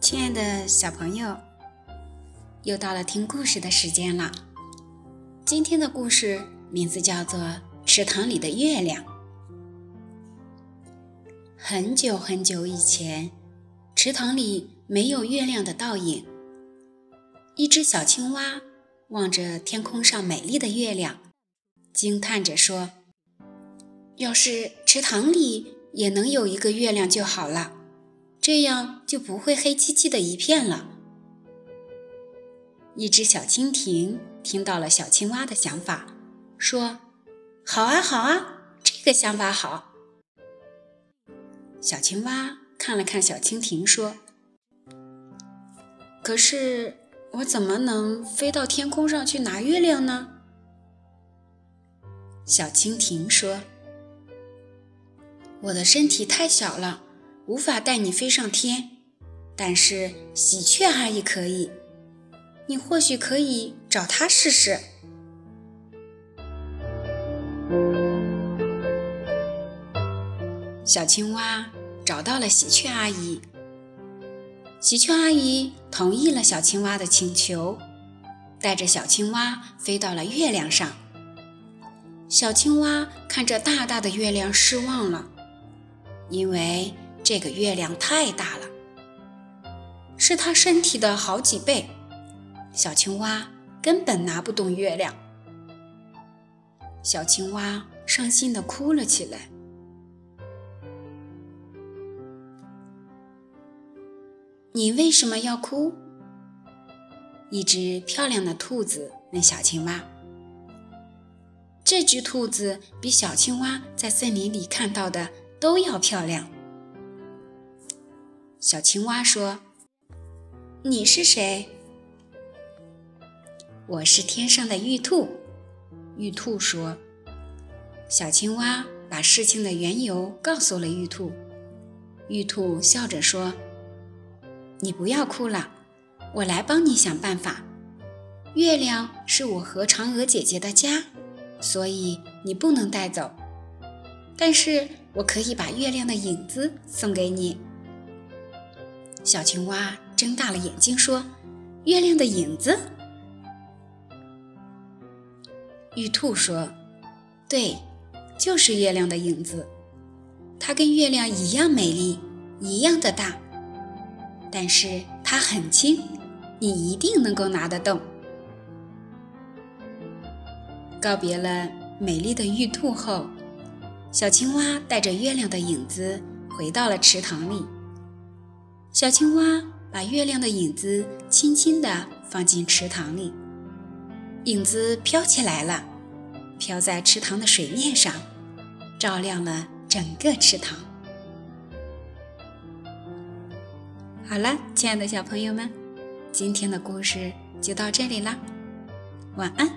亲爱的小朋友，又到了听故事的时间了。今天的故事名字叫做《池塘里的月亮》。很久很久以前，池塘里没有月亮的倒影。一只小青蛙望着天空上美丽的月亮，惊叹着说：“要是池塘里也能有一个月亮就好了。”这样就不会黑漆漆的一片了。一只小蜻蜓听到了小青蛙的想法，说：“好啊，好啊，这个想法好。”小青蛙看了看小蜻蜓，说：“可是我怎么能飞到天空上去拿月亮呢？”小蜻蜓说：“我的身体太小了。”无法带你飞上天，但是喜鹊阿姨可以，你或许可以找她试试。小青蛙找到了喜鹊阿姨，喜鹊阿姨同意了小青蛙的请求，带着小青蛙飞到了月亮上。小青蛙看着大大的月亮失望了，因为。这个月亮太大了，是它身体的好几倍。小青蛙根本拿不动月亮。小青蛙伤心的哭了起来。你为什么要哭？一只漂亮的兔子问小青蛙。这只兔子比小青蛙在森林里看到的都要漂亮。小青蛙说：“你是谁？”“我是天上的玉兔。”玉兔说。小青蛙把事情的缘由告诉了玉兔。玉兔笑着说：“你不要哭了，我来帮你想办法。月亮是我和嫦娥姐姐的家，所以你不能带走。但是我可以把月亮的影子送给你。”小青蛙睁大了眼睛说：“月亮的影子。”玉兔说：“对，就是月亮的影子。它跟月亮一样美丽，一样的大，但是它很轻，你一定能够拿得动。”告别了美丽的玉兔后，小青蛙带着月亮的影子回到了池塘里。小青蛙把月亮的影子轻轻地放进池塘里，影子飘起来了，飘在池塘的水面上，照亮了整个池塘。好了，亲爱的小朋友们，今天的故事就到这里啦，晚安。